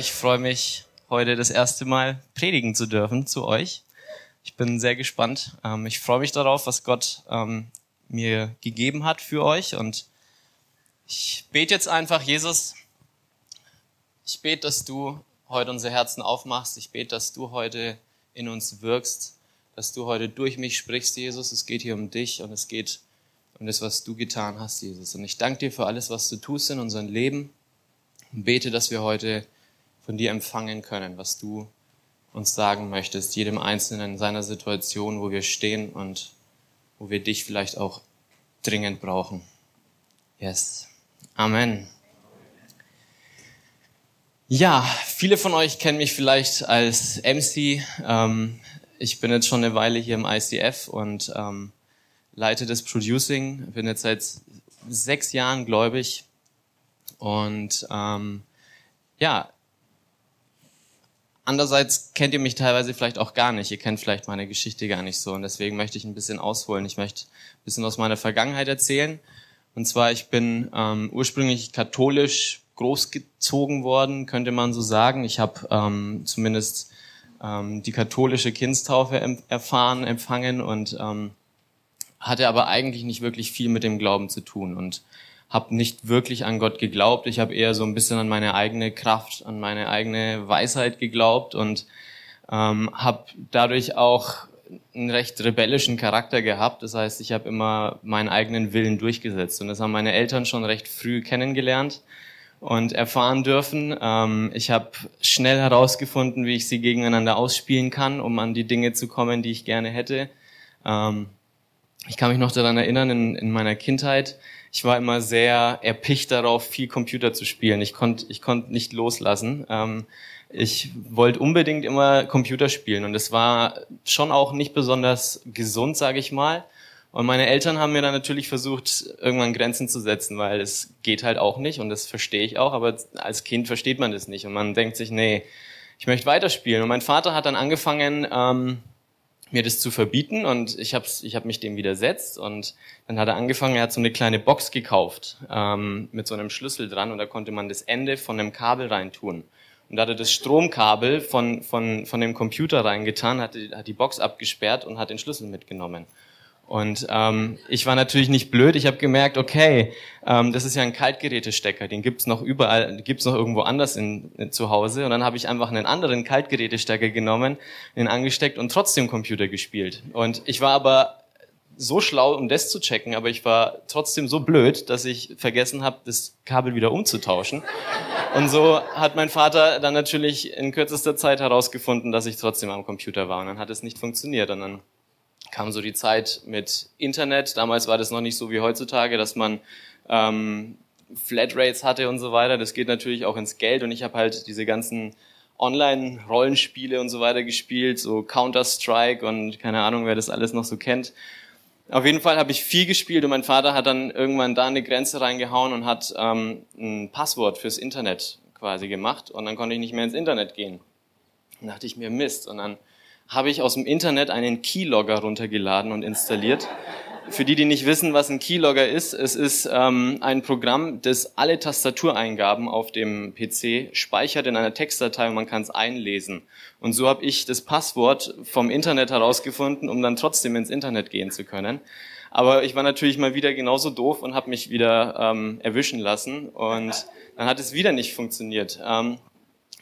Ich freue mich, heute das erste Mal predigen zu dürfen zu euch. Ich bin sehr gespannt. Ähm, ich freue mich darauf, was Gott ähm, mir gegeben hat für euch. Und ich bete jetzt einfach, Jesus, ich bete, dass du heute unsere Herzen aufmachst. Ich bete, dass du heute in uns wirkst, dass du heute durch mich sprichst, Jesus. Es geht hier um dich und es geht um das, was du getan hast, Jesus. Und ich danke dir für alles, was du tust in unserem Leben und bete, dass wir heute von dir empfangen können, was du uns sagen möchtest, jedem Einzelnen in seiner Situation, wo wir stehen und wo wir dich vielleicht auch dringend brauchen. Yes. Amen. Ja, viele von euch kennen mich vielleicht als MC. Ähm, ich bin jetzt schon eine Weile hier im ICF und ähm, leite das Producing. Bin jetzt seit sechs Jahren gläubig und ähm, ja, Andererseits kennt ihr mich teilweise vielleicht auch gar nicht. Ihr kennt vielleicht meine Geschichte gar nicht so. Und deswegen möchte ich ein bisschen ausholen. Ich möchte ein bisschen aus meiner Vergangenheit erzählen. Und zwar, ich bin ähm, ursprünglich katholisch großgezogen worden, könnte man so sagen. Ich habe ähm, zumindest ähm, die katholische Kindstaufe erfahren, empfangen und ähm, hatte aber eigentlich nicht wirklich viel mit dem Glauben zu tun. Und habe nicht wirklich an Gott geglaubt. Ich habe eher so ein bisschen an meine eigene Kraft, an meine eigene Weisheit geglaubt und ähm, habe dadurch auch einen recht rebellischen Charakter gehabt. Das heißt, ich habe immer meinen eigenen Willen durchgesetzt. Und das haben meine Eltern schon recht früh kennengelernt und erfahren dürfen. Ähm, ich habe schnell herausgefunden, wie ich sie gegeneinander ausspielen kann, um an die Dinge zu kommen, die ich gerne hätte. Ähm, ich kann mich noch daran erinnern, in, in meiner Kindheit, ich war immer sehr erpicht darauf, viel Computer zu spielen. Ich konnte ich konnte nicht loslassen. Ähm, ich wollte unbedingt immer Computer spielen und es war schon auch nicht besonders gesund, sage ich mal. Und meine Eltern haben mir dann natürlich versucht, irgendwann Grenzen zu setzen, weil es geht halt auch nicht und das verstehe ich auch, aber als Kind versteht man das nicht und man denkt sich, nee, ich möchte weiterspielen. Und mein Vater hat dann angefangen, ähm, mir das zu verbieten und ich habe ich hab mich dem widersetzt und dann hat er angefangen, er hat so eine kleine Box gekauft ähm, mit so einem Schlüssel dran und da konnte man das Ende von einem Kabel reintun. Und da hat er das Stromkabel von, von, von dem Computer reingetan, hat die, hat die Box abgesperrt und hat den Schlüssel mitgenommen. Und ähm, ich war natürlich nicht blöd. Ich habe gemerkt, okay, ähm, das ist ja ein Kaltgerätestecker, den gibt's noch überall, gibt's noch irgendwo anders in, in, zu Hause. Und dann habe ich einfach einen anderen Kaltgerätestecker genommen, den angesteckt und trotzdem Computer gespielt. Und ich war aber so schlau, um das zu checken, aber ich war trotzdem so blöd, dass ich vergessen habe, das Kabel wieder umzutauschen. Und so hat mein Vater dann natürlich in kürzester Zeit herausgefunden, dass ich trotzdem am Computer war. Und dann hat es nicht funktioniert. Und dann kam so die Zeit mit Internet. Damals war das noch nicht so wie heutzutage, dass man ähm, Flatrates hatte und so weiter. Das geht natürlich auch ins Geld und ich habe halt diese ganzen Online-Rollenspiele und so weiter gespielt, so Counter-Strike und keine Ahnung, wer das alles noch so kennt. Auf jeden Fall habe ich viel gespielt und mein Vater hat dann irgendwann da eine Grenze reingehauen und hat ähm, ein Passwort fürs Internet quasi gemacht und dann konnte ich nicht mehr ins Internet gehen. Dann dachte ich mir, Mist. Und dann habe ich aus dem Internet einen Keylogger runtergeladen und installiert. Für die, die nicht wissen, was ein Keylogger ist, es ist ähm, ein Programm, das alle Tastatureingaben auf dem PC speichert in einer Textdatei und man kann es einlesen. Und so habe ich das Passwort vom Internet herausgefunden, um dann trotzdem ins Internet gehen zu können. Aber ich war natürlich mal wieder genauso doof und habe mich wieder ähm, erwischen lassen und dann hat es wieder nicht funktioniert. Ähm,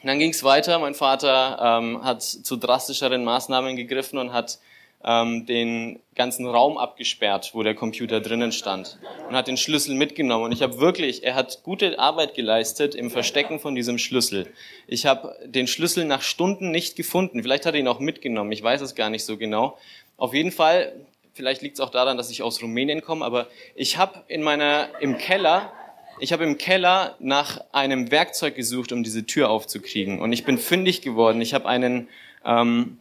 und dann ging es weiter. Mein Vater ähm, hat zu drastischeren Maßnahmen gegriffen und hat ähm, den ganzen Raum abgesperrt, wo der Computer drinnen stand und hat den Schlüssel mitgenommen. Und ich habe wirklich, er hat gute Arbeit geleistet im Verstecken von diesem Schlüssel. Ich habe den Schlüssel nach Stunden nicht gefunden. Vielleicht hat er ihn auch mitgenommen. Ich weiß es gar nicht so genau. Auf jeden Fall, vielleicht liegt es auch daran, dass ich aus Rumänien komme, aber ich habe in meiner im Keller ich habe im Keller nach einem Werkzeug gesucht, um diese Tür aufzukriegen. Und ich bin fündig geworden. Ich habe einen, ähm,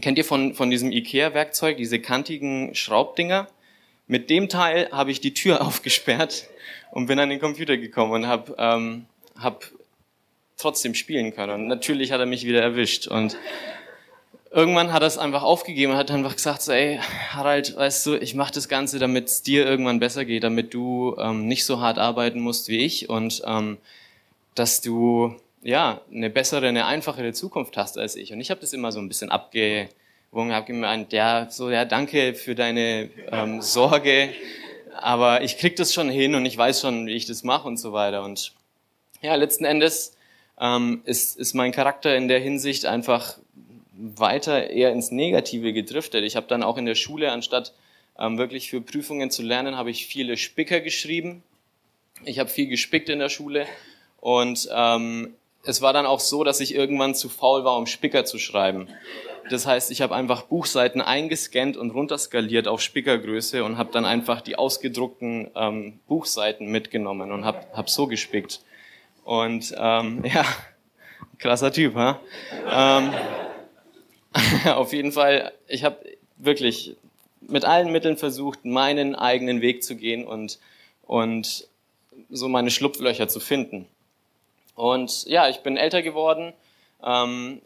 kennt ihr von, von diesem Ikea-Werkzeug, diese kantigen Schraubdinger? Mit dem Teil habe ich die Tür aufgesperrt und bin an den Computer gekommen und habe ähm, hab trotzdem spielen können. Und natürlich hat er mich wieder erwischt. Und irgendwann hat er es einfach aufgegeben und hat einfach gesagt, so, ey, Harald, weißt du, ich mache das Ganze, damit es dir irgendwann besser geht, damit du ähm, nicht so hart arbeiten musst wie ich und ähm, dass du ja, eine bessere, eine einfachere Zukunft hast als ich. Und ich habe das immer so ein bisschen abgewogen, habe gemeint, ja, so, ja, danke für deine ähm, Sorge, aber ich krieg das schon hin und ich weiß schon, wie ich das mache und so weiter. Und ja, letzten Endes ähm, ist, ist mein Charakter in der Hinsicht einfach weiter eher ins Negative gedriftet. Ich habe dann auch in der Schule, anstatt ähm, wirklich für Prüfungen zu lernen, habe ich viele Spicker geschrieben. Ich habe viel gespickt in der Schule und ähm, es war dann auch so, dass ich irgendwann zu faul war, um Spicker zu schreiben. Das heißt, ich habe einfach Buchseiten eingescannt und runterskaliert auf Spickergröße und habe dann einfach die ausgedruckten ähm, Buchseiten mitgenommen und habe hab so gespickt. Und ähm, ja, krasser Typ, ha? Ähm, auf jeden Fall, ich habe wirklich mit allen Mitteln versucht, meinen eigenen Weg zu gehen und, und so meine Schlupflöcher zu finden. Und ja, ich bin älter geworden. Ähm,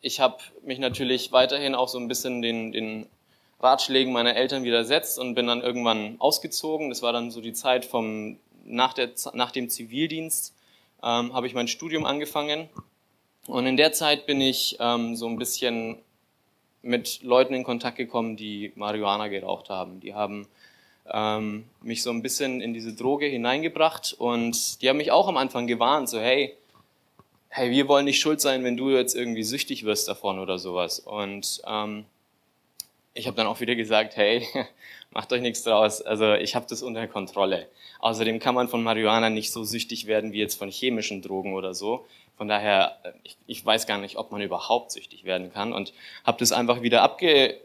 ich habe mich natürlich weiterhin auch so ein bisschen den, den Ratschlägen meiner Eltern widersetzt und bin dann irgendwann ausgezogen. Das war dann so die Zeit vom, nach, der, nach dem Zivildienst, ähm, habe ich mein Studium angefangen. Und in der Zeit bin ich ähm, so ein bisschen mit Leuten in Kontakt gekommen, die Marihuana geraucht haben. Die haben ähm, mich so ein bisschen in diese Droge hineingebracht und die haben mich auch am Anfang gewarnt, so hey, hey, wir wollen nicht schuld sein, wenn du jetzt irgendwie süchtig wirst davon oder sowas. Und ähm, ich habe dann auch wieder gesagt, hey, macht euch nichts draus. Also ich habe das unter Kontrolle. Außerdem kann man von Marihuana nicht so süchtig werden wie jetzt von chemischen Drogen oder so. Von daher, äh, ich, ich weiß gar nicht, ob man überhaupt süchtig werden kann und habe das einfach wieder abge,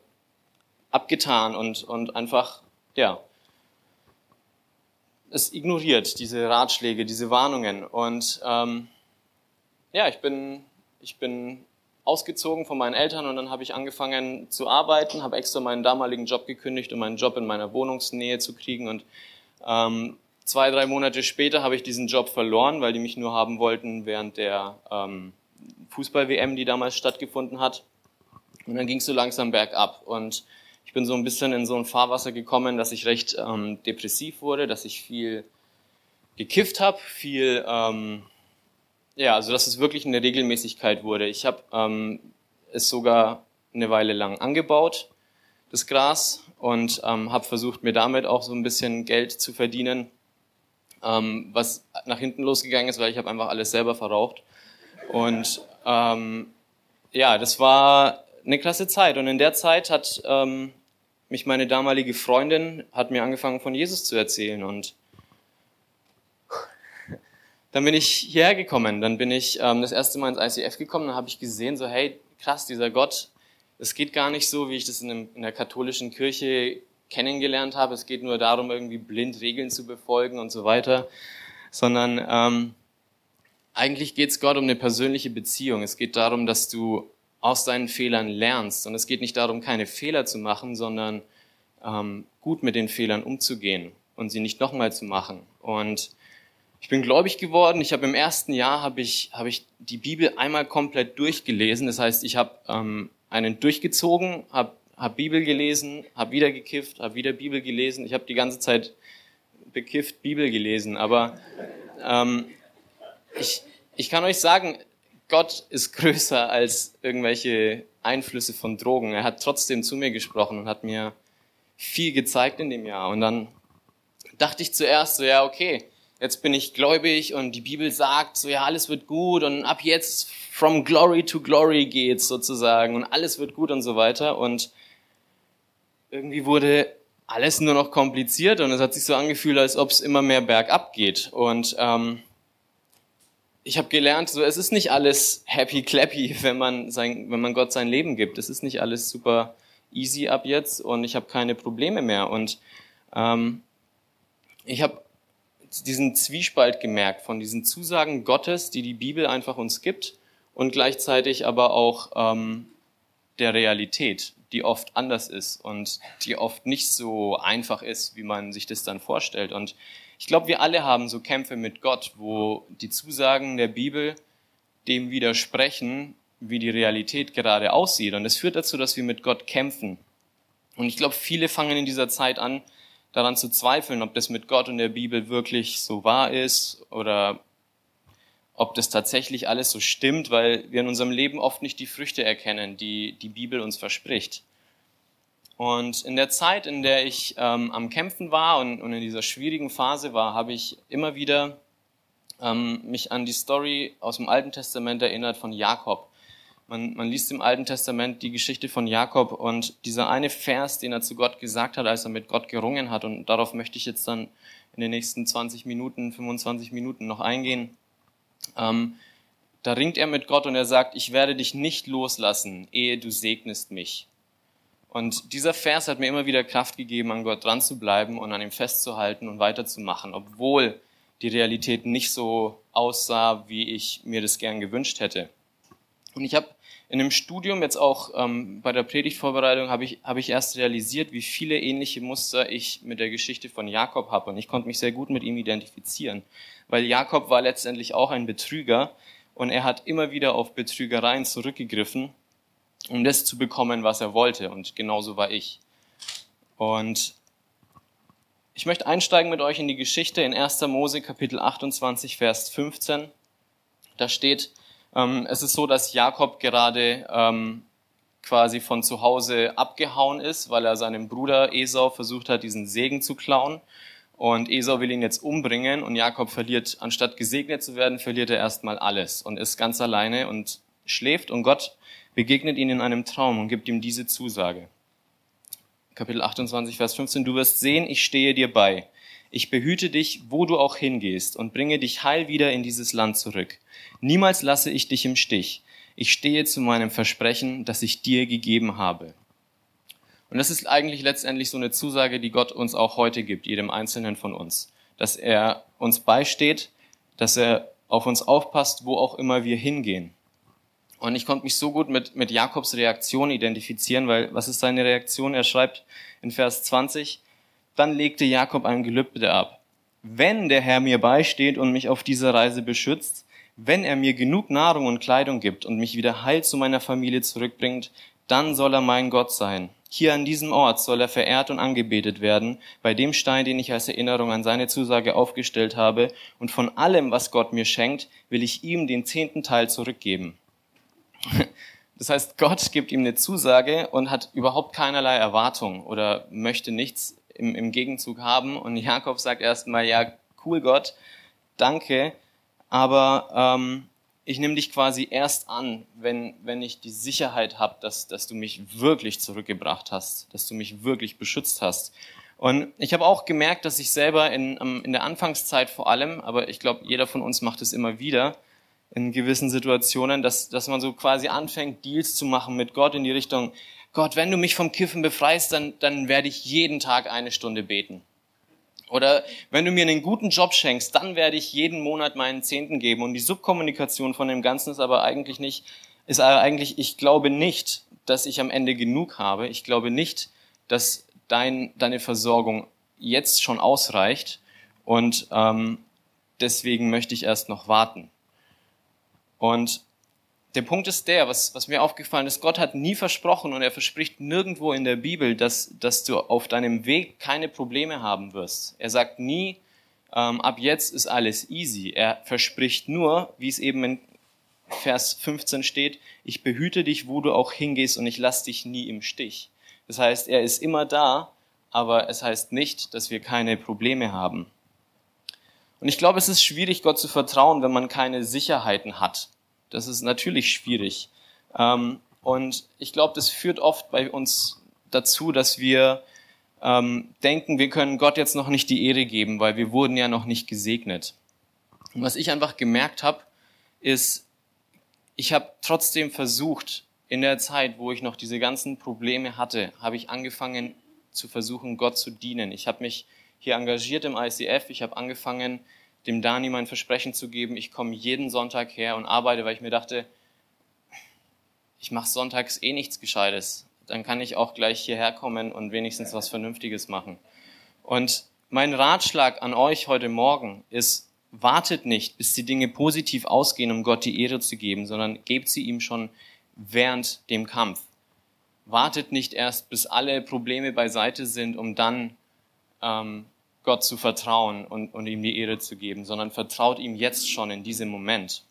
abgetan und, und einfach, ja, es ignoriert, diese Ratschläge, diese Warnungen. Und ähm, ja, ich bin, ich bin ausgezogen von meinen Eltern und dann habe ich angefangen zu arbeiten, habe extra meinen damaligen Job gekündigt, um meinen Job in meiner Wohnungsnähe zu kriegen. Und ähm, zwei, drei Monate später habe ich diesen Job verloren, weil die mich nur haben wollten während der ähm, Fußball-WM, die damals stattgefunden hat. Und dann ging es so langsam bergab. Und ich bin so ein bisschen in so ein Fahrwasser gekommen, dass ich recht ähm, depressiv wurde, dass ich viel gekifft habe, viel ähm, ja, also dass es wirklich eine Regelmäßigkeit wurde. Ich habe ähm, es sogar eine Weile lang angebaut, das Gras, und ähm, habe versucht, mir damit auch so ein bisschen Geld zu verdienen, ähm, was nach hinten losgegangen ist, weil ich habe einfach alles selber verraucht. Und ähm, ja, das war eine klasse Zeit. Und in der Zeit hat ähm, mich meine damalige Freundin hat mir angefangen von Jesus zu erzählen und dann bin ich hierher gekommen, dann bin ich ähm, das erste Mal ins ICF gekommen, dann habe ich gesehen, so hey, krass, dieser Gott, es geht gar nicht so, wie ich das in, einem, in der katholischen Kirche kennengelernt habe. Es geht nur darum, irgendwie blind Regeln zu befolgen und so weiter, sondern ähm, eigentlich geht es Gott um eine persönliche Beziehung. Es geht darum, dass du aus deinen Fehlern lernst. Und es geht nicht darum, keine Fehler zu machen, sondern ähm, gut mit den Fehlern umzugehen und sie nicht nochmal zu machen. Und ich bin gläubig geworden. Ich habe im ersten Jahr habe ich habe ich die Bibel einmal komplett durchgelesen. Das heißt, ich habe ähm, einen durchgezogen, habe hab Bibel gelesen, habe wieder gekifft, habe wieder Bibel gelesen. Ich habe die ganze Zeit bekifft Bibel gelesen. Aber ähm, ich ich kann euch sagen, Gott ist größer als irgendwelche Einflüsse von Drogen. Er hat trotzdem zu mir gesprochen und hat mir viel gezeigt in dem Jahr. Und dann dachte ich zuerst so, ja, okay, jetzt bin ich gläubig und die Bibel sagt so, ja, alles wird gut und ab jetzt from glory to glory geht's sozusagen und alles wird gut und so weiter. Und irgendwie wurde alles nur noch kompliziert und es hat sich so angefühlt, als ob es immer mehr bergab geht. Und ähm, ich habe gelernt, so es ist nicht alles happy clappy, wenn man sein, wenn man Gott sein Leben gibt. Es ist nicht alles super easy ab jetzt und ich habe keine Probleme mehr. Und ähm, ich habe diesen Zwiespalt gemerkt von diesen Zusagen Gottes, die die Bibel einfach uns gibt und gleichzeitig aber auch ähm, der Realität, die oft anders ist und die oft nicht so einfach ist, wie man sich das dann vorstellt. Und ich glaube, wir alle haben so Kämpfe mit Gott, wo die Zusagen der Bibel dem widersprechen, wie die Realität gerade aussieht. Und das führt dazu, dass wir mit Gott kämpfen. Und ich glaube, viele fangen in dieser Zeit an, daran zu zweifeln, ob das mit Gott und der Bibel wirklich so wahr ist oder ob das tatsächlich alles so stimmt, weil wir in unserem Leben oft nicht die Früchte erkennen, die die Bibel uns verspricht. Und in der Zeit, in der ich ähm, am Kämpfen war und, und, in dieser schwierigen Phase war, habe ich immer wieder ähm, mich an die Story aus dem Alten Testament erinnert von Jakob. Man, man liest im Alten Testament die Geschichte von Jakob und dieser eine Vers, den er zu Gott gesagt hat, als er mit Gott gerungen hat, und darauf möchte ich jetzt dann in den nächsten 20 Minuten, 25 Minuten noch eingehen. Ähm, da ringt er mit Gott und er sagt, ich werde dich nicht loslassen, ehe du segnest mich. Und dieser Vers hat mir immer wieder Kraft gegeben, an Gott dran zu bleiben und an ihm festzuhalten und weiterzumachen, obwohl die Realität nicht so aussah, wie ich mir das gern gewünscht hätte. Und ich habe in dem Studium, jetzt auch ähm, bei der Predigtvorbereitung, habe ich, hab ich erst realisiert, wie viele ähnliche Muster ich mit der Geschichte von Jakob habe. Und ich konnte mich sehr gut mit ihm identifizieren. Weil Jakob war letztendlich auch ein Betrüger und er hat immer wieder auf Betrügereien zurückgegriffen, um das zu bekommen, was er wollte. Und genauso war ich. Und ich möchte einsteigen mit euch in die Geschichte in 1. Mose Kapitel 28, Vers 15. Da steht, ähm, es ist so, dass Jakob gerade ähm, quasi von zu Hause abgehauen ist, weil er seinem Bruder Esau versucht hat, diesen Segen zu klauen. Und Esau will ihn jetzt umbringen und Jakob verliert, anstatt gesegnet zu werden, verliert er erstmal alles und ist ganz alleine und schläft und Gott begegnet ihn in einem Traum und gibt ihm diese Zusage. Kapitel 28, Vers 15, du wirst sehen, ich stehe dir bei. Ich behüte dich, wo du auch hingehst und bringe dich heil wieder in dieses Land zurück. Niemals lasse ich dich im Stich. Ich stehe zu meinem Versprechen, das ich dir gegeben habe. Und das ist eigentlich letztendlich so eine Zusage, die Gott uns auch heute gibt, jedem Einzelnen von uns. Dass er uns beisteht, dass er auf uns aufpasst, wo auch immer wir hingehen. Und ich konnte mich so gut mit, mit Jakobs Reaktion identifizieren, weil was ist seine Reaktion? Er schreibt in Vers 20, dann legte Jakob ein Gelübde ab. Wenn der Herr mir beisteht und mich auf dieser Reise beschützt, wenn er mir genug Nahrung und Kleidung gibt und mich wieder heil zu meiner Familie zurückbringt, dann soll er mein Gott sein. Hier an diesem Ort soll er verehrt und angebetet werden, bei dem Stein, den ich als Erinnerung an seine Zusage aufgestellt habe, und von allem, was Gott mir schenkt, will ich ihm den zehnten Teil zurückgeben. Das heißt, Gott gibt ihm eine Zusage und hat überhaupt keinerlei Erwartung oder möchte nichts im, im Gegenzug haben. Und Jakob sagt erstmal, ja, cool Gott, danke, aber ähm, ich nehme dich quasi erst an, wenn, wenn ich die Sicherheit habe, dass, dass du mich wirklich zurückgebracht hast, dass du mich wirklich beschützt hast. Und ich habe auch gemerkt, dass ich selber in, in der Anfangszeit vor allem, aber ich glaube, jeder von uns macht es immer wieder, in gewissen Situationen, dass, dass man so quasi anfängt, Deals zu machen mit Gott in die Richtung, Gott, wenn du mich vom Kiffen befreist, dann, dann werde ich jeden Tag eine Stunde beten. Oder wenn du mir einen guten Job schenkst, dann werde ich jeden Monat meinen Zehnten geben. Und die Subkommunikation von dem Ganzen ist aber eigentlich nicht, ist aber eigentlich, ich glaube nicht, dass ich am Ende genug habe. Ich glaube nicht, dass dein, deine Versorgung jetzt schon ausreicht. Und ähm, deswegen möchte ich erst noch warten. Und der Punkt ist der, was, was mir aufgefallen ist, Gott hat nie versprochen und er verspricht nirgendwo in der Bibel, dass, dass du auf deinem Weg keine Probleme haben wirst. Er sagt nie, ähm, ab jetzt ist alles easy. Er verspricht nur, wie es eben in Vers 15 steht, ich behüte dich, wo du auch hingehst und ich lass dich nie im Stich. Das heißt, er ist immer da, aber es heißt nicht, dass wir keine Probleme haben. Und ich glaube, es ist schwierig, Gott zu vertrauen, wenn man keine Sicherheiten hat. Das ist natürlich schwierig. Ähm, und ich glaube, das führt oft bei uns dazu, dass wir ähm, denken, wir können Gott jetzt noch nicht die Ehre geben, weil wir wurden ja noch nicht gesegnet. Und was ich einfach gemerkt habe, ist, ich habe trotzdem versucht, in der Zeit, wo ich noch diese ganzen Probleme hatte, habe ich angefangen zu versuchen, Gott zu dienen. Ich habe mich hier engagiert im ICF, ich habe angefangen, dem Dani mein Versprechen zu geben, ich komme jeden Sonntag her und arbeite, weil ich mir dachte, ich mache sonntags eh nichts Gescheites. Dann kann ich auch gleich hierher kommen und wenigstens was Vernünftiges machen. Und mein Ratschlag an euch heute Morgen ist, wartet nicht, bis die Dinge positiv ausgehen, um Gott die Ehre zu geben, sondern gebt sie ihm schon während dem Kampf. Wartet nicht erst, bis alle Probleme beiseite sind, um dann ähm, Gott zu vertrauen und, und ihm die Ehre zu geben, sondern vertraut ihm jetzt schon in diesem Moment.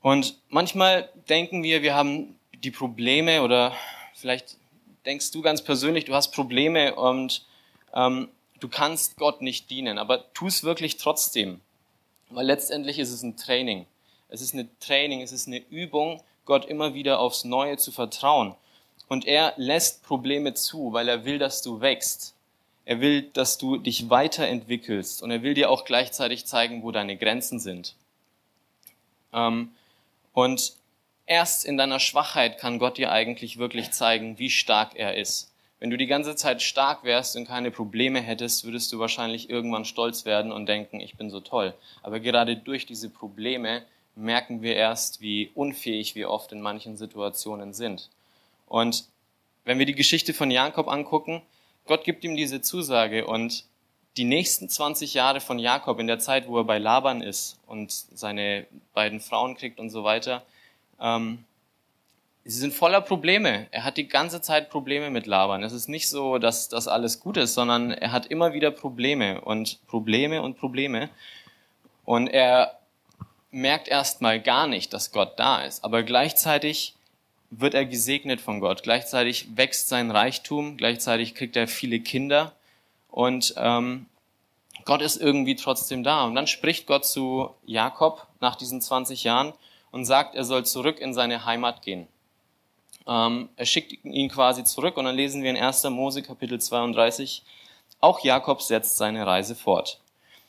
Und manchmal denken wir, wir haben die Probleme oder vielleicht denkst du ganz persönlich, du hast Probleme und ähm, du kannst Gott nicht dienen, aber tu es wirklich trotzdem. Weil letztendlich ist es ein Training. Es ist eine Training, es ist eine Übung, Gott immer wieder aufs Neue zu vertrauen. Und er lässt Probleme zu, weil er will, dass du wächst. Er will, dass du dich weiterentwickelst und er will dir auch gleichzeitig zeigen, wo deine Grenzen sind. Ähm, und erst in deiner Schwachheit kann Gott dir eigentlich wirklich zeigen, wie stark er ist. Wenn du die ganze Zeit stark wärst und keine Probleme hättest, würdest du wahrscheinlich irgendwann stolz werden und denken, ich bin so toll. Aber gerade durch diese Probleme merken wir erst, wie unfähig wir oft in manchen Situationen sind. Und wenn wir die Geschichte von Jakob angucken, Gott gibt ihm diese Zusage und die nächsten 20 Jahre von Jakob in der Zeit, wo er bei Laban ist und seine beiden Frauen kriegt und so weiter, ähm, sie sind voller Probleme. Er hat die ganze Zeit Probleme mit Laban. Es ist nicht so, dass das alles gut ist, sondern er hat immer wieder Probleme und Probleme und Probleme. Und er merkt erstmal gar nicht, dass Gott da ist. Aber gleichzeitig wird er gesegnet von Gott. Gleichzeitig wächst sein Reichtum. Gleichzeitig kriegt er viele Kinder. Und ähm, Gott ist irgendwie trotzdem da. Und dann spricht Gott zu Jakob nach diesen 20 Jahren und sagt, er soll zurück in seine Heimat gehen. Ähm, er schickt ihn quasi zurück und dann lesen wir in 1. Mose Kapitel 32, auch Jakob setzt seine Reise fort.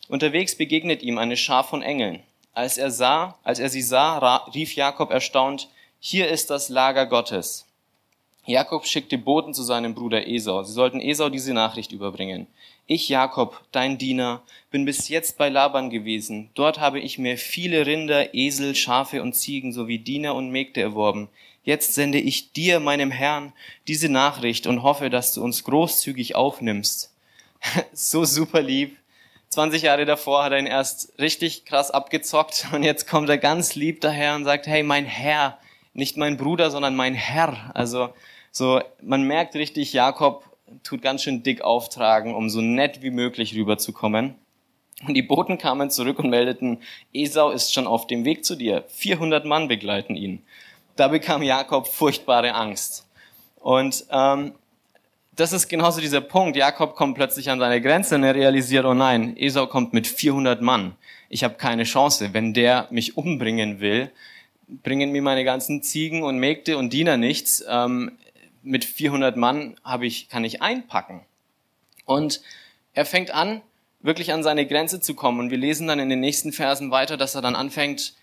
Unterwegs begegnet ihm eine Schar von Engeln. Als er sah, als er sie sah, rief Jakob erstaunt, hier ist das Lager Gottes. Jakob schickte Boten zu seinem Bruder Esau. Sie sollten Esau diese Nachricht überbringen. Ich, Jakob, dein Diener, bin bis jetzt bei Laban gewesen. Dort habe ich mir viele Rinder, Esel, Schafe und Ziegen sowie Diener und Mägde erworben. Jetzt sende ich dir, meinem Herrn, diese Nachricht und hoffe, dass du uns großzügig aufnimmst. so super lieb. 20 Jahre davor hat er ihn erst richtig krass abgezockt und jetzt kommt er ganz lieb daher und sagt, hey, mein Herr, nicht mein Bruder, sondern mein Herr. Also so, man merkt richtig, Jakob tut ganz schön dick auftragen, um so nett wie möglich rüberzukommen. Und die Boten kamen zurück und meldeten, Esau ist schon auf dem Weg zu dir. 400 Mann begleiten ihn da bekam Jakob furchtbare Angst. Und ähm, das ist genauso dieser Punkt. Jakob kommt plötzlich an seine Grenze und er realisiert, oh nein, Esau kommt mit 400 Mann. Ich habe keine Chance. Wenn der mich umbringen will, bringen mir meine ganzen Ziegen und Mägde und Diener nichts. Ähm, mit 400 Mann habe ich, kann ich einpacken. Und er fängt an, wirklich an seine Grenze zu kommen. Und wir lesen dann in den nächsten Versen weiter, dass er dann anfängt,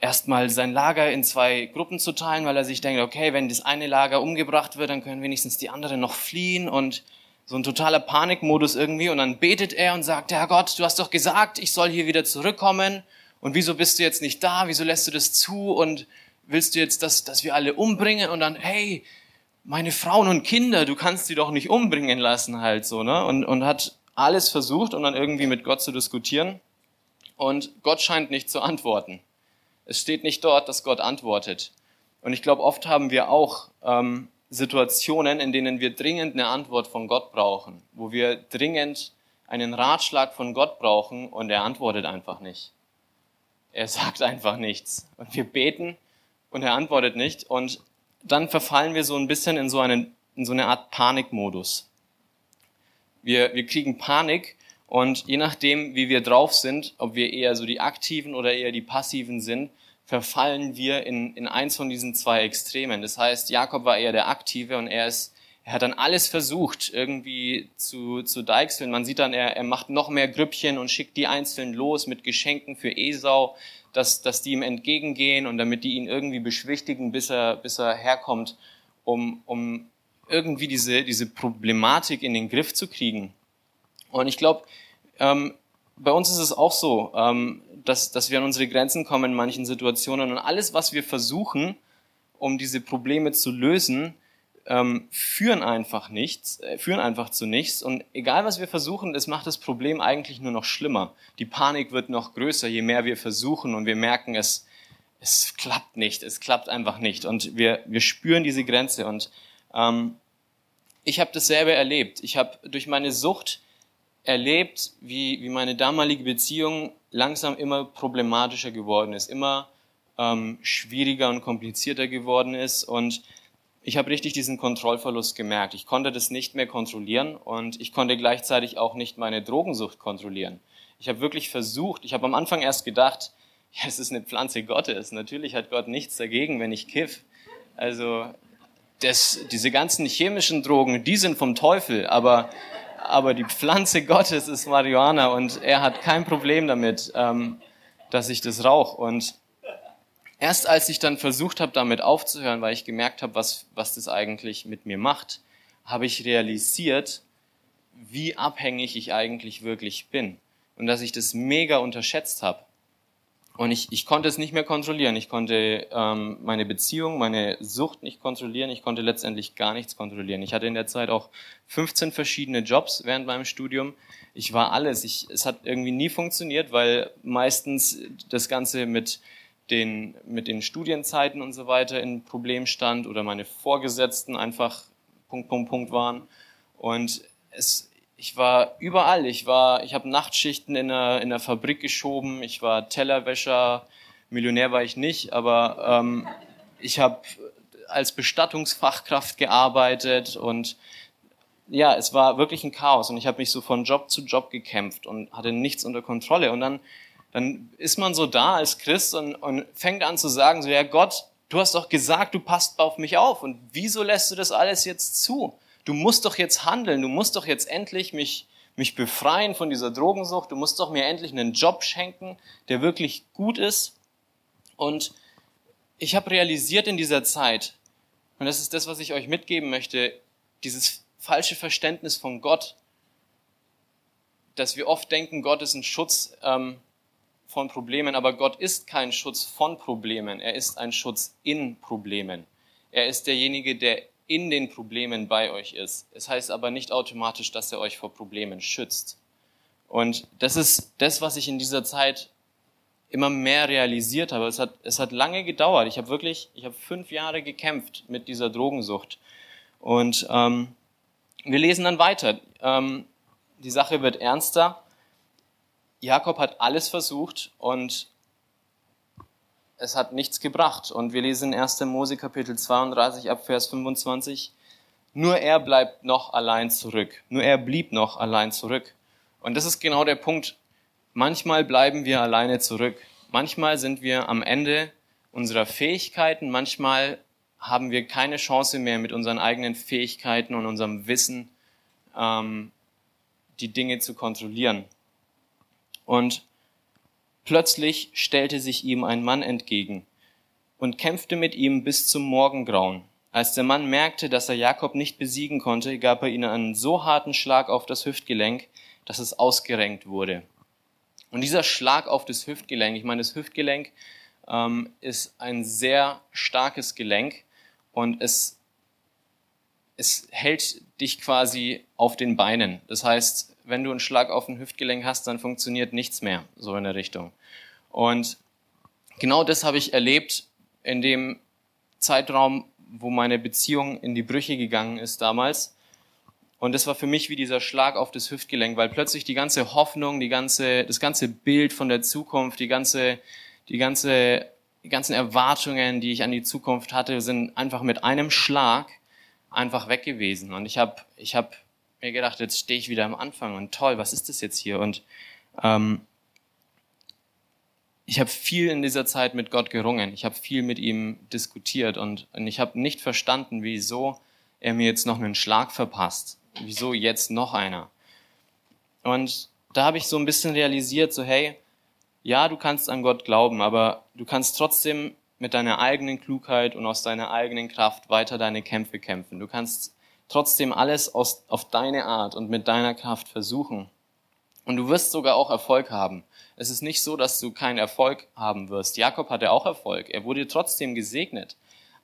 erstmal sein Lager in zwei Gruppen zu teilen, weil er sich denkt, okay, wenn das eine Lager umgebracht wird, dann können wenigstens die anderen noch fliehen und so ein totaler Panikmodus irgendwie und dann betet er und sagt, Herr Gott, du hast doch gesagt, ich soll hier wieder zurückkommen und wieso bist du jetzt nicht da, wieso lässt du das zu und willst du jetzt, dass, dass wir alle umbringen und dann, hey, meine Frauen und Kinder, du kannst sie doch nicht umbringen lassen halt so, ne? Und, und hat alles versucht, um dann irgendwie mit Gott zu diskutieren und Gott scheint nicht zu antworten. Es steht nicht dort, dass Gott antwortet. Und ich glaube, oft haben wir auch ähm, Situationen, in denen wir dringend eine Antwort von Gott brauchen, wo wir dringend einen Ratschlag von Gott brauchen und er antwortet einfach nicht. Er sagt einfach nichts. Und wir beten und er antwortet nicht. Und dann verfallen wir so ein bisschen in so, einen, in so eine Art Panikmodus. Wir, wir kriegen Panik und je nachdem, wie wir drauf sind, ob wir eher so die aktiven oder eher die passiven sind, verfallen wir in, in eins von diesen zwei Extremen. Das heißt, Jakob war eher der Aktive und er ist, er hat dann alles versucht, irgendwie zu, zu deichseln. Man sieht dann, er, er macht noch mehr Grüppchen und schickt die einzeln los mit Geschenken für Esau, dass, dass die ihm entgegengehen und damit die ihn irgendwie beschwichtigen, bis er, bis er herkommt, um, um irgendwie diese, diese Problematik in den Griff zu kriegen. Und ich glaube, ähm, bei uns ist es auch so, ähm, dass, dass wir an unsere Grenzen kommen in manchen Situationen und alles, was wir versuchen, um diese Probleme zu lösen, ähm, führen einfach nichts, äh, führen einfach zu nichts. Und egal was wir versuchen, es macht das Problem eigentlich nur noch schlimmer. Die Panik wird noch größer, je mehr wir versuchen und wir merken, es, es klappt nicht, es klappt einfach nicht. Und wir, wir spüren diese Grenze. Und ähm, ich habe dasselbe erlebt. Ich habe durch meine Sucht erlebt, wie, wie meine damalige Beziehung langsam immer problematischer geworden ist, immer ähm, schwieriger und komplizierter geworden ist und ich habe richtig diesen Kontrollverlust gemerkt. Ich konnte das nicht mehr kontrollieren und ich konnte gleichzeitig auch nicht meine Drogensucht kontrollieren. Ich habe wirklich versucht, ich habe am Anfang erst gedacht, ja, es ist eine Pflanze Gottes. Natürlich hat Gott nichts dagegen, wenn ich kiff. Also das, diese ganzen chemischen Drogen, die sind vom Teufel, aber, aber die Pflanze Gottes ist Marihuana und er hat kein Problem damit, ähm, dass ich das rauche. Und erst als ich dann versucht habe, damit aufzuhören, weil ich gemerkt habe, was, was das eigentlich mit mir macht, habe ich realisiert, wie abhängig ich eigentlich wirklich bin und dass ich das mega unterschätzt habe. Und ich, ich konnte es nicht mehr kontrollieren. Ich konnte ähm, meine Beziehung, meine Sucht nicht kontrollieren. Ich konnte letztendlich gar nichts kontrollieren. Ich hatte in der Zeit auch 15 verschiedene Jobs während meinem Studium. Ich war alles. Ich, es hat irgendwie nie funktioniert, weil meistens das Ganze mit den, mit den Studienzeiten und so weiter in Problem stand oder meine Vorgesetzten einfach Punkt, Punkt, Punkt waren. Und es, ich war überall. Ich war, ich habe Nachtschichten in der, in der Fabrik geschoben. Ich war Tellerwäscher. Millionär war ich nicht, aber ähm, ich habe als Bestattungsfachkraft gearbeitet und ja, es war wirklich ein Chaos und ich habe mich so von Job zu Job gekämpft und hatte nichts unter Kontrolle und dann dann ist man so da als Christ und, und fängt an zu sagen, so, ja Gott, du hast doch gesagt, du passt auf mich auf und wieso lässt du das alles jetzt zu? Du musst doch jetzt handeln, du musst doch jetzt endlich mich, mich befreien von dieser Drogensucht, du musst doch mir endlich einen Job schenken, der wirklich gut ist. Und ich habe realisiert in dieser Zeit, und das ist das, was ich euch mitgeben möchte, dieses falsche Verständnis von Gott, dass wir oft denken, Gott ist ein Schutz ähm, von Problemen, aber Gott ist kein Schutz von Problemen, er ist ein Schutz in Problemen. Er ist derjenige, der in den Problemen bei euch ist. Es heißt aber nicht automatisch, dass er euch vor Problemen schützt. Und das ist das, was ich in dieser Zeit immer mehr realisiert habe. Es hat, es hat lange gedauert. Ich habe wirklich, ich habe fünf Jahre gekämpft mit dieser Drogensucht. Und ähm, wir lesen dann weiter. Ähm, die Sache wird ernster. Jakob hat alles versucht und es hat nichts gebracht. Und wir lesen in 1. Mose Kapitel 32 ab Vers 25. Nur er bleibt noch allein zurück. Nur er blieb noch allein zurück. Und das ist genau der Punkt. Manchmal bleiben wir alleine zurück. Manchmal sind wir am Ende unserer Fähigkeiten. Manchmal haben wir keine Chance mehr mit unseren eigenen Fähigkeiten und unserem Wissen, ähm, die Dinge zu kontrollieren. Und plötzlich stellte sich ihm ein Mann entgegen und kämpfte mit ihm bis zum Morgengrauen. Als der Mann merkte, dass er Jakob nicht besiegen konnte, gab er ihnen einen so harten Schlag auf das Hüftgelenk, dass es ausgerenkt wurde. Und dieser Schlag auf das Hüftgelenk, ich meine, das Hüftgelenk ähm, ist ein sehr starkes Gelenk und es, es hält dich quasi auf den Beinen. Das heißt, wenn du einen Schlag auf ein Hüftgelenk hast, dann funktioniert nichts mehr, so in der Richtung. Und genau das habe ich erlebt in dem Zeitraum, wo meine Beziehung in die Brüche gegangen ist damals. Und das war für mich wie dieser Schlag auf das Hüftgelenk, weil plötzlich die ganze Hoffnung, die ganze, das ganze Bild von der Zukunft, die ganze, die ganze, die ganzen Erwartungen, die ich an die Zukunft hatte, sind einfach mit einem Schlag einfach weg gewesen. Und ich habe, ich habe mir gedacht, jetzt stehe ich wieder am Anfang und toll, was ist das jetzt hier? Und ähm, ich habe viel in dieser Zeit mit Gott gerungen. Ich habe viel mit ihm diskutiert und, und ich habe nicht verstanden, wieso er mir jetzt noch einen Schlag verpasst. Wieso jetzt noch einer? Und da habe ich so ein bisschen realisiert, so hey, ja, du kannst an Gott glauben, aber du kannst trotzdem mit deiner eigenen Klugheit und aus deiner eigenen Kraft weiter deine Kämpfe kämpfen. Du kannst trotzdem alles aus, auf deine Art und mit deiner Kraft versuchen. Und du wirst sogar auch Erfolg haben. Es ist nicht so, dass du keinen Erfolg haben wirst. Jakob hatte auch Erfolg. Er wurde trotzdem gesegnet.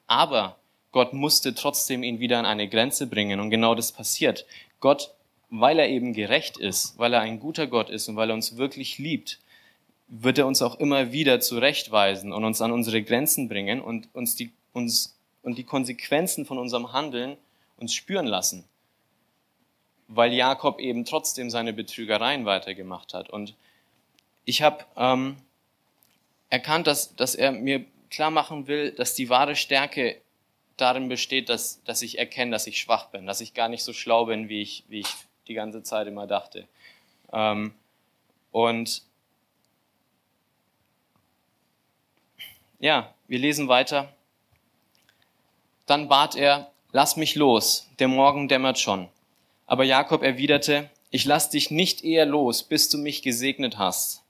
Aber Gott musste trotzdem ihn wieder an eine Grenze bringen. Und genau das passiert. Gott, weil er eben gerecht ist, weil er ein guter Gott ist und weil er uns wirklich liebt, wird er uns auch immer wieder zurechtweisen und uns an unsere Grenzen bringen und uns die, uns, und die Konsequenzen von unserem Handeln uns spüren lassen, weil Jakob eben trotzdem seine Betrügereien weitergemacht hat. Und ich habe ähm, erkannt, dass, dass er mir klar machen will, dass die wahre Stärke darin besteht, dass, dass ich erkenne, dass ich schwach bin, dass ich gar nicht so schlau bin, wie ich, wie ich die ganze Zeit immer dachte. Ähm, und ja, wir lesen weiter. Dann bat er, lass mich los, der Morgen dämmert schon. Aber Jakob erwiderte, ich lass dich nicht eher los, bis du mich gesegnet hast.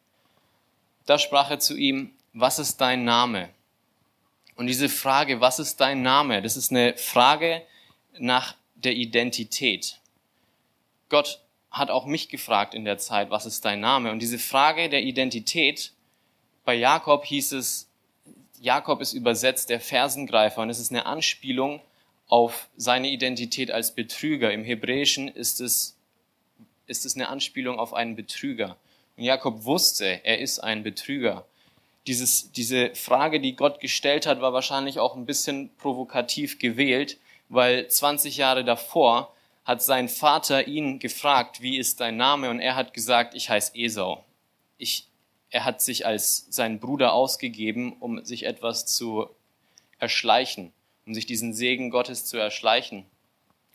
Da sprach er zu ihm, was ist dein Name? Und diese Frage, was ist dein Name? Das ist eine Frage nach der Identität. Gott hat auch mich gefragt in der Zeit, was ist dein Name? Und diese Frage der Identität, bei Jakob hieß es, Jakob ist übersetzt der Fersengreifer und es ist eine Anspielung auf seine Identität als Betrüger. Im Hebräischen ist es, ist es eine Anspielung auf einen Betrüger. Und Jakob wusste, er ist ein Betrüger. Dieses, diese Frage, die Gott gestellt hat, war wahrscheinlich auch ein bisschen provokativ gewählt, weil 20 Jahre davor hat sein Vater ihn gefragt, wie ist dein Name? Und er hat gesagt, ich heiße Esau. Ich, er hat sich als sein Bruder ausgegeben, um sich etwas zu erschleichen, um sich diesen Segen Gottes zu erschleichen.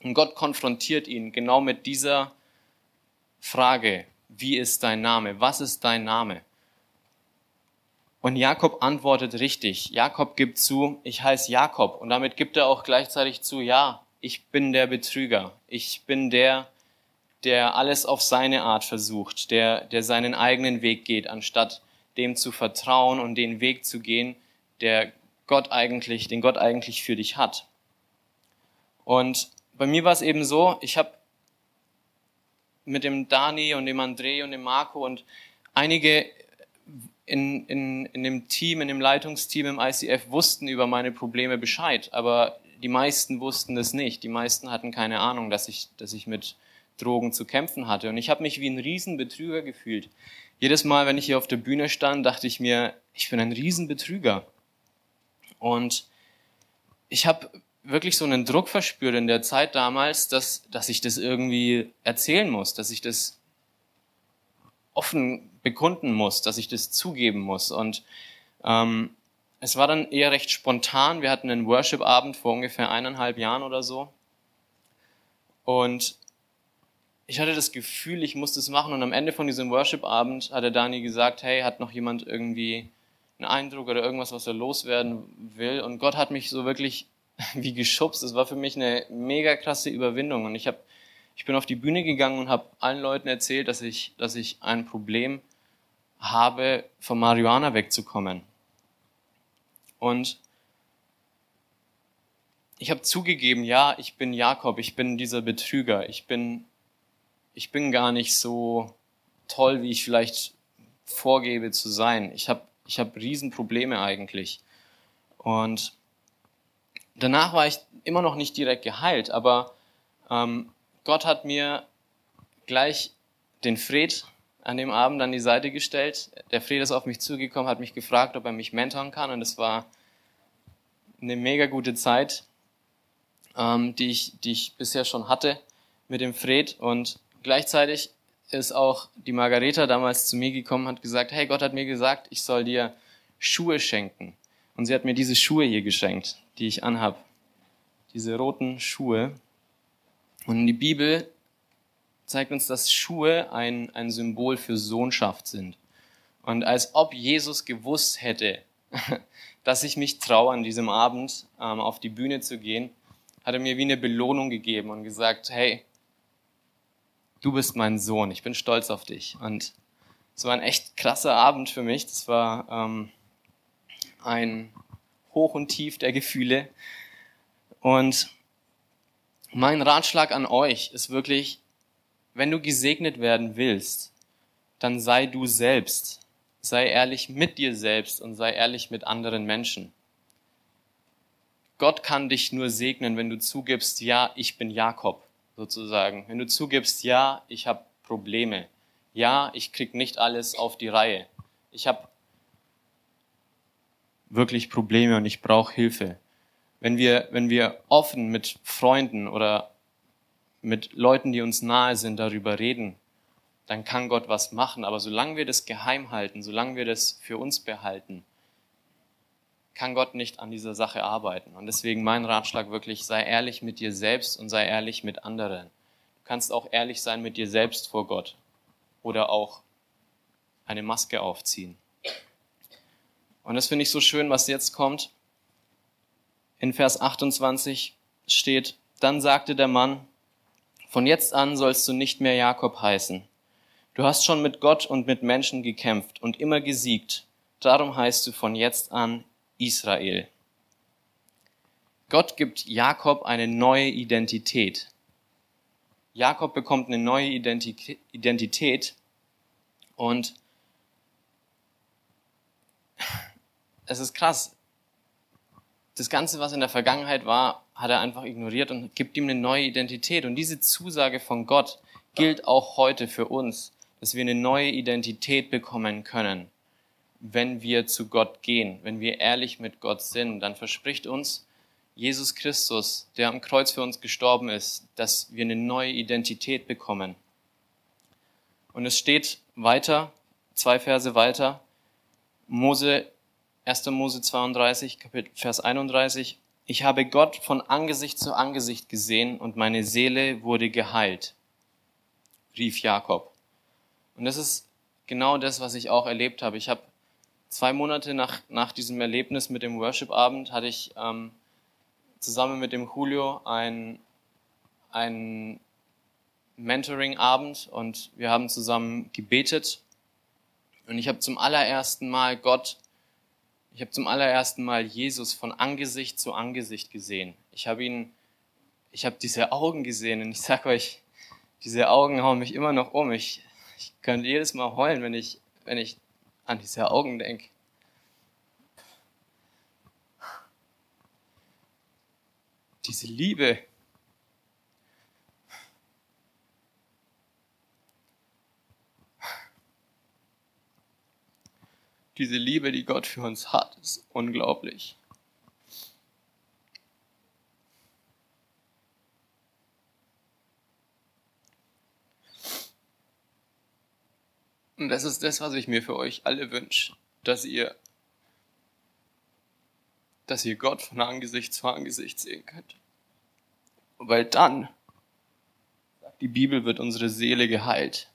Und Gott konfrontiert ihn genau mit dieser Frage, wie ist dein Name? Was ist dein Name? Und Jakob antwortet richtig. Jakob gibt zu, ich heiße Jakob. Und damit gibt er auch gleichzeitig zu, ja, ich bin der Betrüger. Ich bin der, der alles auf seine Art versucht, der, der seinen eigenen Weg geht, anstatt dem zu vertrauen und den Weg zu gehen, der Gott eigentlich, den Gott eigentlich für dich hat. Und bei mir war es eben so, ich habe mit dem Dani und dem André und dem Marco und einige in, in, in dem Team, in dem Leitungsteam im ICF wussten über meine Probleme Bescheid, aber die meisten wussten es nicht. Die meisten hatten keine Ahnung, dass ich, dass ich mit Drogen zu kämpfen hatte. Und ich habe mich wie ein Riesenbetrüger gefühlt. Jedes Mal, wenn ich hier auf der Bühne stand, dachte ich mir, ich bin ein Riesenbetrüger. Und ich habe wirklich so einen Druck verspürt in der Zeit damals, dass, dass ich das irgendwie erzählen muss, dass ich das offen bekunden muss, dass ich das zugeben muss. Und ähm, es war dann eher recht spontan. Wir hatten einen Worship-Abend vor ungefähr eineinhalb Jahren oder so. Und ich hatte das Gefühl, ich muss das machen. Und am Ende von diesem Worship-Abend hat der Dani gesagt, hey, hat noch jemand irgendwie einen Eindruck oder irgendwas, was er loswerden will? Und Gott hat mich so wirklich wie geschubst. Es war für mich eine mega krasse Überwindung. Und ich habe, ich bin auf die Bühne gegangen und habe allen Leuten erzählt, dass ich, dass ich ein Problem habe, vom Marihuana wegzukommen. Und ich habe zugegeben, ja, ich bin Jakob, ich bin dieser Betrüger, ich bin, ich bin gar nicht so toll, wie ich vielleicht vorgebe zu sein. Ich habe ich hab Riesenprobleme eigentlich. Und danach war ich immer noch nicht direkt geheilt, aber ähm, Gott hat mir gleich den Fred an dem Abend an die Seite gestellt. Der Fred ist auf mich zugekommen, hat mich gefragt, ob er mich mentoren kann und es war eine mega gute Zeit, ähm, die, ich, die ich bisher schon hatte mit dem Fred und gleichzeitig ist auch die Margareta damals zu mir gekommen hat gesagt, hey, Gott hat mir gesagt, ich soll dir Schuhe schenken. Und sie hat mir diese Schuhe hier geschenkt, die ich anhab. Diese roten Schuhe. Und die Bibel zeigt uns, dass Schuhe ein, ein Symbol für Sohnschaft sind. Und als ob Jesus gewusst hätte, dass ich mich traue, an diesem Abend ähm, auf die Bühne zu gehen, hat er mir wie eine Belohnung gegeben und gesagt, hey, du bist mein Sohn, ich bin stolz auf dich. Und es war ein echt krasser Abend für mich. Das war ähm, ein Hoch und Tief der Gefühle. Und mein Ratschlag an euch ist wirklich, wenn du gesegnet werden willst, dann sei du selbst. Sei ehrlich mit dir selbst und sei ehrlich mit anderen Menschen. Gott kann dich nur segnen, wenn du zugibst, ja, ich bin Jakob, sozusagen. Wenn du zugibst, ja, ich habe Probleme. Ja, ich krieg nicht alles auf die Reihe. Ich habe wirklich Probleme und ich brauche Hilfe. Wenn wir, wenn wir offen mit Freunden oder mit Leuten, die uns nahe sind, darüber reden, dann kann Gott was machen. Aber solange wir das geheim halten, solange wir das für uns behalten, kann Gott nicht an dieser Sache arbeiten. Und deswegen mein Ratschlag wirklich, sei ehrlich mit dir selbst und sei ehrlich mit anderen. Du kannst auch ehrlich sein mit dir selbst vor Gott oder auch eine Maske aufziehen. Und das finde ich so schön, was jetzt kommt. In Vers 28 steht, dann sagte der Mann, von jetzt an sollst du nicht mehr Jakob heißen. Du hast schon mit Gott und mit Menschen gekämpft und immer gesiegt. Darum heißt du von jetzt an Israel. Gott gibt Jakob eine neue Identität. Jakob bekommt eine neue Identität und es ist krass. Das Ganze, was in der Vergangenheit war, hat er einfach ignoriert und gibt ihm eine neue Identität. Und diese Zusage von Gott gilt auch heute für uns, dass wir eine neue Identität bekommen können wenn wir zu Gott gehen, wenn wir ehrlich mit Gott sind, dann verspricht uns Jesus Christus, der am Kreuz für uns gestorben ist, dass wir eine neue Identität bekommen. Und es steht weiter, zwei Verse weiter, Mose, 1. Mose 32, Kapitel, Vers 31, ich habe Gott von Angesicht zu Angesicht gesehen und meine Seele wurde geheilt, rief Jakob. Und das ist genau das, was ich auch erlebt habe. Ich habe zwei Monate nach, nach diesem Erlebnis mit dem Worship-Abend hatte ich ähm, zusammen mit dem Julio ein, ein Mentoring-Abend und wir haben zusammen gebetet. Und ich habe zum allerersten Mal Gott, ich habe zum allerersten Mal Jesus von Angesicht zu Angesicht gesehen. Ich habe ihn, ich habe diese Augen gesehen und ich sage euch, diese Augen hauen mich immer noch um. Ich, ich könnte jedes Mal heulen, wenn ich, wenn ich an diese Augen denke. Diese Liebe. Diese Liebe, die Gott für uns hat, ist unglaublich. Und das ist das, was ich mir für euch alle wünsche, dass ihr, dass ihr Gott von Angesicht zu Angesicht sehen könnt. Weil dann, sagt die Bibel, wird unsere Seele geheilt.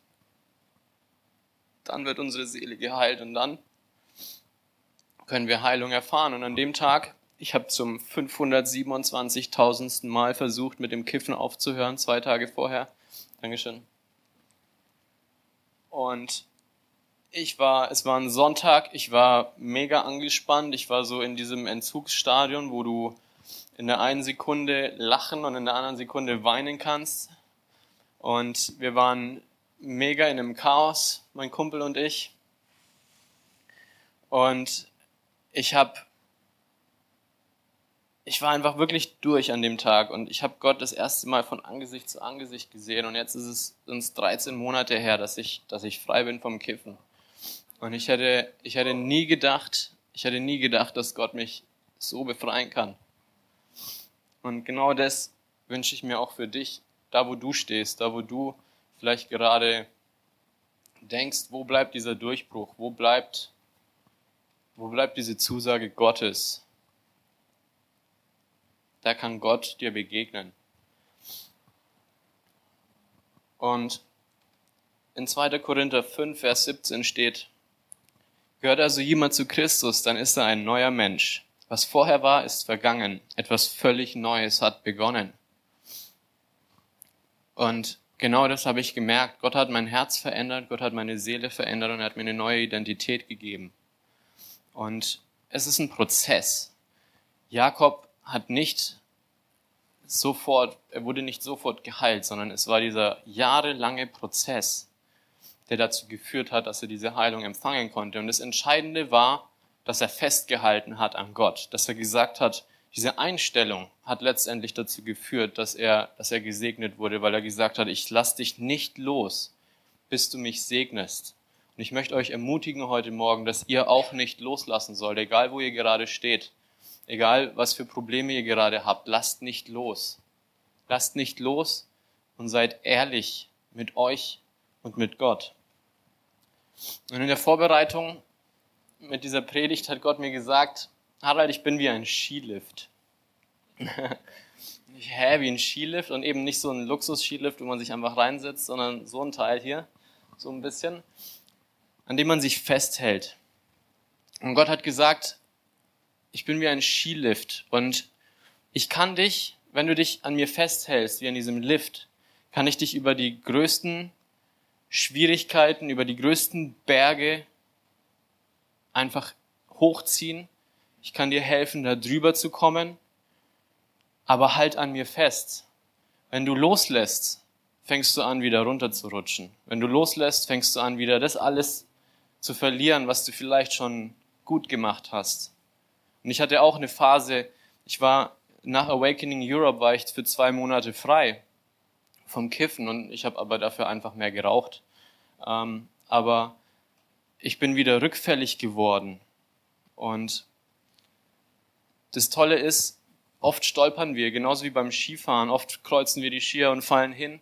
Dann wird unsere Seele geheilt und dann können wir Heilung erfahren. Und an dem Tag, ich habe zum 527.000. Mal versucht, mit dem Kiffen aufzuhören, zwei Tage vorher. Dankeschön. Und ich war, es war ein Sonntag, ich war mega angespannt, ich war so in diesem Entzugsstadion, wo du in der einen Sekunde lachen und in der anderen Sekunde weinen kannst. Und wir waren mega in einem Chaos, mein Kumpel und ich. Und ich habe ich war einfach wirklich durch an dem Tag und ich habe Gott das erste Mal von Angesicht zu Angesicht gesehen und jetzt ist es uns 13 Monate her, dass ich, dass ich frei bin vom Kiffen. Und ich hätte, ich hätte nie gedacht, ich hätte nie gedacht, dass Gott mich so befreien kann. Und genau das wünsche ich mir auch für dich, da wo du stehst, da wo du vielleicht gerade denkst, wo bleibt dieser Durchbruch, wo bleibt, wo bleibt diese Zusage Gottes? Da kann Gott dir begegnen. Und in 2. Korinther 5, Vers 17 steht, Gehört also jemand zu Christus, dann ist er ein neuer Mensch. Was vorher war, ist vergangen. Etwas völlig Neues hat begonnen. Und genau das habe ich gemerkt. Gott hat mein Herz verändert, Gott hat meine Seele verändert und er hat mir eine neue Identität gegeben. Und es ist ein Prozess. Jakob hat nicht sofort, er wurde nicht sofort geheilt, sondern es war dieser jahrelange Prozess, der dazu geführt hat, dass er diese Heilung empfangen konnte. Und das Entscheidende war, dass er festgehalten hat an Gott, dass er gesagt hat, diese Einstellung hat letztendlich dazu geführt, dass er, dass er gesegnet wurde, weil er gesagt hat, ich lass dich nicht los, bis du mich segnest. Und ich möchte euch ermutigen heute Morgen, dass ihr auch nicht loslassen sollt, egal wo ihr gerade steht, egal was für Probleme ihr gerade habt, lasst nicht los. Lasst nicht los und seid ehrlich mit euch und mit Gott. Und in der Vorbereitung mit dieser Predigt hat Gott mir gesagt, Harald, ich bin wie ein Skilift. hä, wie ein Skilift und eben nicht so ein Luxus-Skilift, wo man sich einfach reinsetzt, sondern so ein Teil hier, so ein bisschen, an dem man sich festhält. Und Gott hat gesagt, ich bin wie ein Skilift und ich kann dich, wenn du dich an mir festhältst, wie an diesem Lift, kann ich dich über die größten Schwierigkeiten, über die größten Berge einfach hochziehen. Ich kann dir helfen, da drüber zu kommen, aber halt an mir fest. Wenn du loslässt, fängst du an, wieder runterzurutschen. Wenn du loslässt, fängst du an, wieder das alles zu verlieren, was du vielleicht schon gut gemacht hast. Und ich hatte auch eine Phase, ich war nach Awakening Europe war ich für zwei Monate frei vom Kiffen und ich habe aber dafür einfach mehr geraucht. Ähm, aber ich bin wieder rückfällig geworden. Und das Tolle ist, oft stolpern wir, genauso wie beim Skifahren. Oft kreuzen wir die Skier und fallen hin.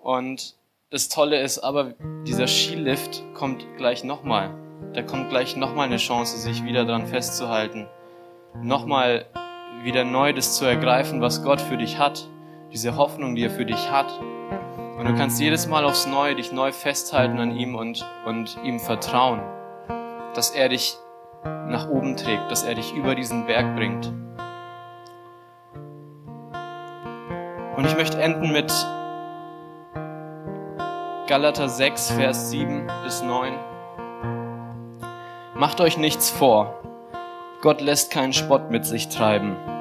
Und das Tolle ist aber, dieser Skilift kommt gleich nochmal. Da kommt gleich nochmal eine Chance, sich wieder dran festzuhalten. Nochmal wieder neu das zu ergreifen, was Gott für dich hat. Diese Hoffnung, die er für dich hat. Und du kannst jedes Mal aufs Neue dich neu festhalten an ihm und, und ihm vertrauen, dass er dich nach oben trägt, dass er dich über diesen Berg bringt. Und ich möchte enden mit Galater 6, Vers 7 bis 9. Macht euch nichts vor. Gott lässt keinen Spott mit sich treiben.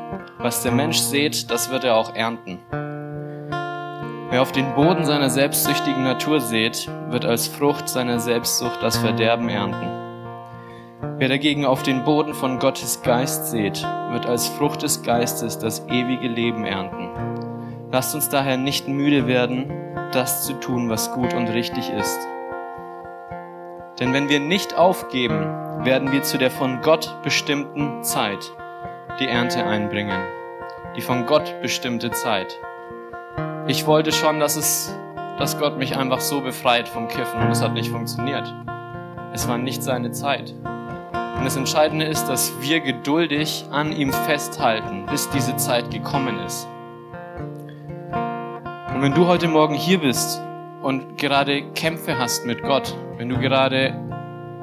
Was der Mensch sät, das wird er auch ernten. Wer auf den Boden seiner selbstsüchtigen Natur sät, wird als Frucht seiner Selbstsucht das Verderben ernten. Wer dagegen auf den Boden von Gottes Geist sät, wird als Frucht des Geistes das ewige Leben ernten. Lasst uns daher nicht müde werden, das zu tun, was gut und richtig ist. Denn wenn wir nicht aufgeben, werden wir zu der von Gott bestimmten Zeit die Ernte einbringen. Die von Gott bestimmte Zeit. Ich wollte schon, dass es, dass Gott mich einfach so befreit vom Kiffen und es hat nicht funktioniert. Es war nicht seine Zeit. Und das Entscheidende ist, dass wir geduldig an ihm festhalten, bis diese Zeit gekommen ist. Und wenn du heute Morgen hier bist und gerade Kämpfe hast mit Gott, wenn du gerade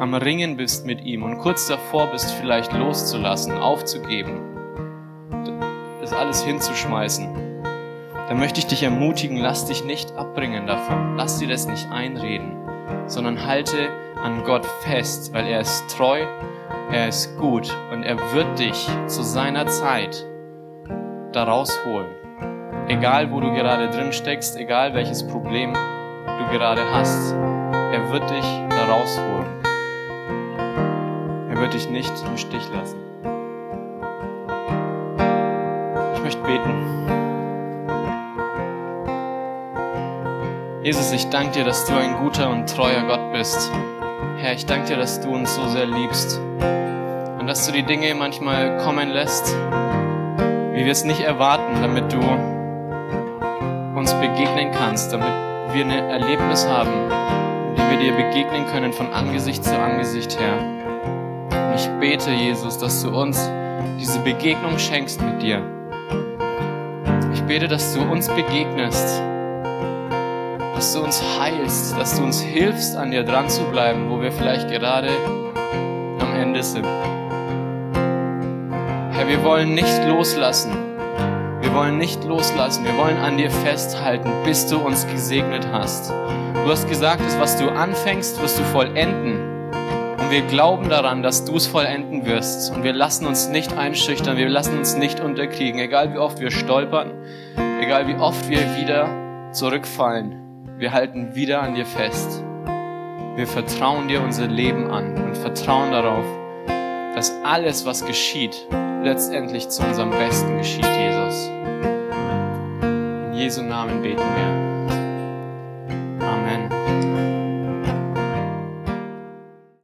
am Ringen bist mit ihm und kurz davor bist, vielleicht loszulassen, aufzugeben, das alles hinzuschmeißen, dann möchte ich dich ermutigen, lass dich nicht abbringen davon, lass dir das nicht einreden, sondern halte an Gott fest, weil er ist treu, er ist gut und er wird dich zu seiner Zeit da rausholen. Egal, wo du gerade drin steckst, egal welches Problem du gerade hast, er wird dich da rausholen. Wird dich nicht im Stich lassen. Ich möchte beten. Jesus, ich danke dir, dass du ein guter und treuer Gott bist. Herr, ich danke dir, dass du uns so sehr liebst und dass du die Dinge manchmal kommen lässt, wie wir es nicht erwarten, damit du uns begegnen kannst, damit wir ein Erlebnis haben, die wir dir begegnen können von Angesicht zu Angesicht her. Und ich bete, Jesus, dass du uns diese Begegnung schenkst mit dir. Ich bete, dass du uns begegnest dass du uns heilst, dass du uns hilfst, an dir dran zu bleiben, wo wir vielleicht gerade am Ende sind. Herr, wir wollen nicht loslassen. Wir wollen nicht loslassen. Wir wollen an dir festhalten, bis du uns gesegnet hast. Du hast gesagt, dass was du anfängst, wirst du vollenden. Wir glauben daran, dass du es vollenden wirst. Und wir lassen uns nicht einschüchtern, wir lassen uns nicht unterkriegen, egal wie oft wir stolpern, egal wie oft wir wieder zurückfallen. Wir halten wieder an dir fest. Wir vertrauen dir unser Leben an und vertrauen darauf, dass alles, was geschieht, letztendlich zu unserem Besten geschieht, Jesus. In Jesu Namen beten wir.